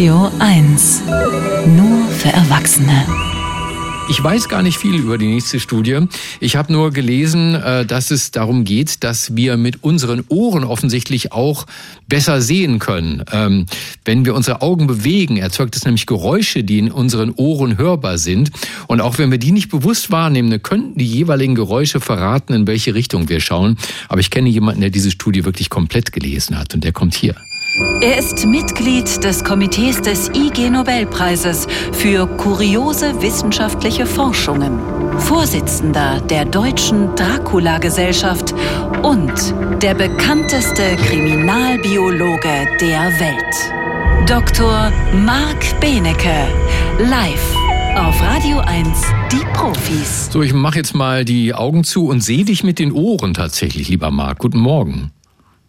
Radio 1. Nur für Erwachsene. Ich weiß gar nicht viel über die nächste Studie. Ich habe nur gelesen, äh, dass es darum geht, dass wir mit unseren Ohren offensichtlich auch besser sehen können. Ähm, wenn wir unsere Augen bewegen, erzeugt es nämlich Geräusche, die in unseren Ohren hörbar sind. Und auch wenn wir die nicht bewusst wahrnehmen, könnten die jeweiligen Geräusche verraten, in welche Richtung wir schauen. Aber ich kenne jemanden, der diese Studie wirklich komplett gelesen hat und der kommt hier. Er ist Mitglied des Komitees des IG Nobelpreises für kuriose wissenschaftliche Forschungen, Vorsitzender der Deutschen Dracula-Gesellschaft und der bekannteste Kriminalbiologe der Welt. Dr. Marc Benecke, live auf Radio 1, die Profis. So, ich mache jetzt mal die Augen zu und sehe dich mit den Ohren tatsächlich, lieber Marc. Guten Morgen.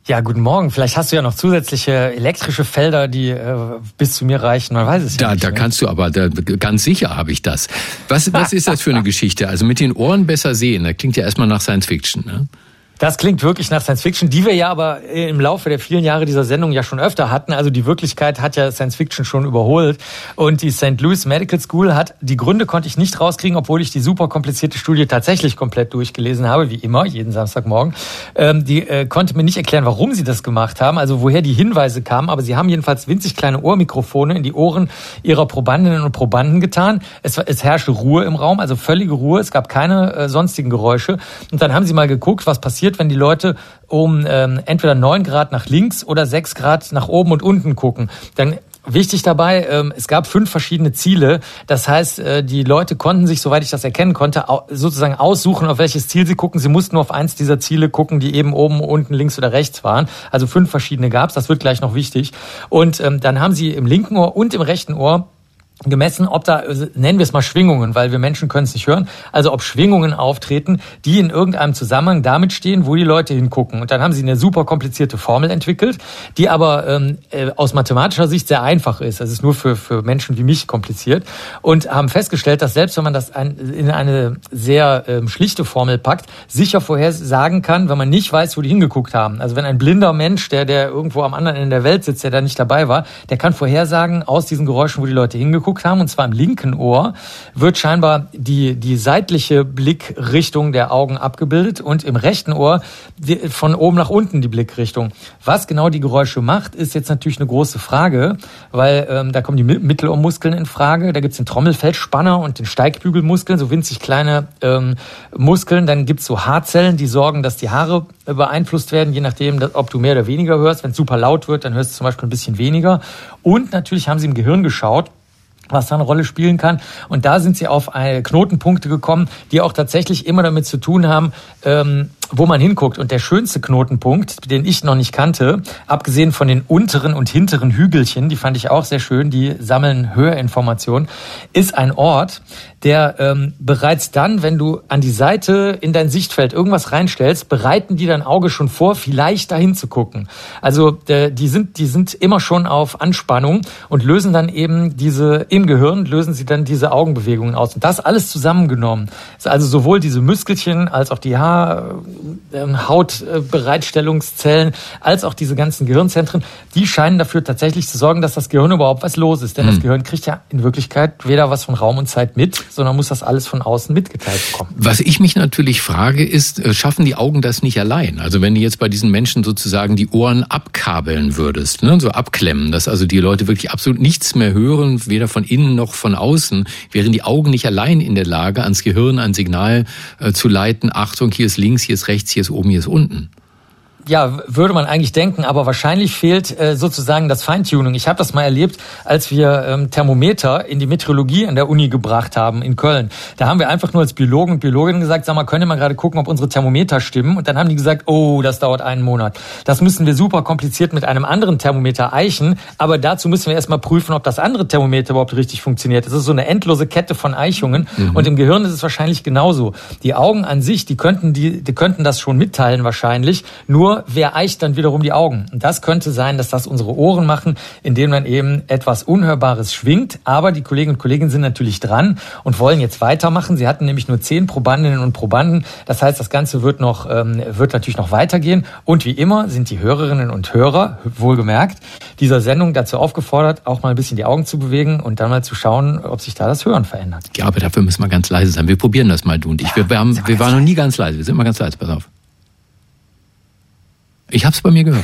Ja, guten Morgen. Vielleicht hast du ja noch zusätzliche elektrische Felder, die äh, bis zu mir reichen. Man weiß es da, ja nicht. Da ne? kannst du aber, da, ganz sicher habe ich das. Was, was ist das für eine Geschichte? Also mit den Ohren besser sehen, das klingt ja erstmal nach Science Fiction. Ne? Das klingt wirklich nach Science Fiction, die wir ja aber im Laufe der vielen Jahre dieser Sendung ja schon öfter hatten. Also die Wirklichkeit hat ja Science Fiction schon überholt. Und die St. Louis Medical School hat, die Gründe konnte ich nicht rauskriegen, obwohl ich die super komplizierte Studie tatsächlich komplett durchgelesen habe, wie immer, jeden Samstagmorgen. Ähm, die äh, konnte mir nicht erklären, warum sie das gemacht haben, also woher die Hinweise kamen. Aber sie haben jedenfalls winzig kleine Ohrmikrofone in die Ohren ihrer Probandinnen und Probanden getan. Es, es herrschte Ruhe im Raum, also völlige Ruhe. Es gab keine äh, sonstigen Geräusche. Und dann haben sie mal geguckt, was passiert, wenn die Leute um ähm, entweder neun Grad nach links oder sechs Grad nach oben und unten gucken. Dann Wichtig dabei, ähm, es gab fünf verschiedene Ziele. Das heißt, äh, die Leute konnten sich, soweit ich das erkennen konnte, sozusagen aussuchen, auf welches Ziel sie gucken. Sie mussten nur auf eins dieser Ziele gucken, die eben oben, unten, links oder rechts waren. Also fünf verschiedene gab es. Das wird gleich noch wichtig. Und ähm, dann haben sie im linken Ohr und im rechten Ohr gemessen, ob da, nennen wir es mal Schwingungen, weil wir Menschen können es nicht hören, also ob Schwingungen auftreten, die in irgendeinem Zusammenhang damit stehen, wo die Leute hingucken. Und dann haben sie eine super komplizierte Formel entwickelt, die aber ähm, äh, aus mathematischer Sicht sehr einfach ist. Das ist nur für, für Menschen wie mich kompliziert. Und haben festgestellt, dass selbst wenn man das ein, in eine sehr ähm, schlichte Formel packt, sicher vorhersagen kann, wenn man nicht weiß, wo die hingeguckt haben. Also wenn ein blinder Mensch, der, der irgendwo am anderen Ende der Welt sitzt, der da nicht dabei war, der kann vorhersagen aus diesen Geräuschen, wo die Leute hingeguckt angeguckt haben, und zwar im linken Ohr, wird scheinbar die, die seitliche Blickrichtung der Augen abgebildet und im rechten Ohr die, von oben nach unten die Blickrichtung. Was genau die Geräusche macht, ist jetzt natürlich eine große Frage, weil ähm, da kommen die Mittelohrmuskeln in Frage, da gibt's den Trommelfeldspanner und den Steigbügelmuskeln, so winzig kleine ähm, Muskeln. Dann gibt's so Haarzellen, die sorgen, dass die Haare beeinflusst werden, je nachdem, ob du mehr oder weniger hörst. Wenn es super laut wird, dann hörst du zum Beispiel ein bisschen weniger. Und natürlich haben sie im Gehirn geschaut, was da eine Rolle spielen kann. Und da sind sie auf Knotenpunkte gekommen, die auch tatsächlich immer damit zu tun haben, ähm, wo man hinguckt. Und der schönste Knotenpunkt, den ich noch nicht kannte, abgesehen von den unteren und hinteren Hügelchen, die fand ich auch sehr schön, die sammeln Höherinformationen, ist ein Ort, der ähm, bereits dann, wenn du an die Seite in dein Sichtfeld irgendwas reinstellst, bereiten die dein Auge schon vor, vielleicht dahin zu gucken. Also äh, die sind, die sind immer schon auf Anspannung und lösen dann eben diese im Gehirn lösen sie dann diese Augenbewegungen aus. Und das alles zusammengenommen. Also sowohl diese Muskelchen als auch die Haar Hautbereitstellungszellen als auch diese ganzen Gehirnzentren, die scheinen dafür tatsächlich zu sorgen, dass das Gehirn überhaupt was los ist. Denn mhm. das Gehirn kriegt ja in Wirklichkeit weder was von Raum und Zeit mit, sondern muss das alles von außen mitgeteilt bekommen. Was ich mich natürlich frage, ist, äh, schaffen die Augen das nicht allein? Also wenn du jetzt bei diesen Menschen sozusagen die Ohren abkabeln würdest, ne, so abklemmen, dass also die Leute wirklich absolut nichts mehr hören, weder von innen noch von außen, wären die Augen nicht allein in der Lage, ans Gehirn ein Signal äh, zu leiten, Achtung, hier ist links, hier ist rechts, hier ist oben, hier ist unten ja, würde man eigentlich denken, aber wahrscheinlich fehlt äh, sozusagen das Feintuning. Ich habe das mal erlebt, als wir ähm, Thermometer in die Meteorologie an der Uni gebracht haben in Köln. Da haben wir einfach nur als Biologen und Biologinnen gesagt, sag mal, können wir mal gerade gucken, ob unsere Thermometer stimmen? Und dann haben die gesagt, oh, das dauert einen Monat. Das müssen wir super kompliziert mit einem anderen Thermometer eichen, aber dazu müssen wir erstmal prüfen, ob das andere Thermometer überhaupt richtig funktioniert. Das ist so eine endlose Kette von Eichungen mhm. und im Gehirn ist es wahrscheinlich genauso. Die Augen an sich, die könnten die, die könnten das schon mitteilen wahrscheinlich, nur Nur wer eicht dann wiederum die Augen? Und das könnte sein, dass das unsere Ohren machen, indem man eben etwas Unhörbares schwingt. Aber die Kolleginnen und Kollegen sind natürlich dran und wollen jetzt weitermachen. Sie hatten nämlich nur zehn Probandinnen und Probanden. Das heißt, das Ganze wird noch, ähm, wird natürlich noch weitergehen. Und wie immer sind die Hörerinnen und Hörer, wohlgemerkt, dieser Sendung dazu aufgefordert, auch mal ein bisschen die Augen zu bewegen und dann mal zu schauen, ob sich da das Hören verändert. Ja, aber dafür müssen wir ganz leise sein. Wir probieren das mal, du und ich. Wir, wir, haben, wir waren noch nie ganz leise. Wir sind mal ganz leise. Pass auf. Ich hab's bei mir gehört.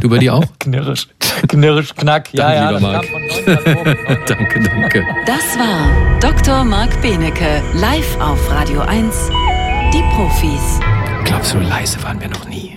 Du bei dir auch? Knirrisch, knirrisch, knack. Ja, danke, ja, lieber Marc. danke, danke. Das war Dr. Marc Benecke live auf Radio 1. Die Profis. Glaubst du, leise waren wir noch nie?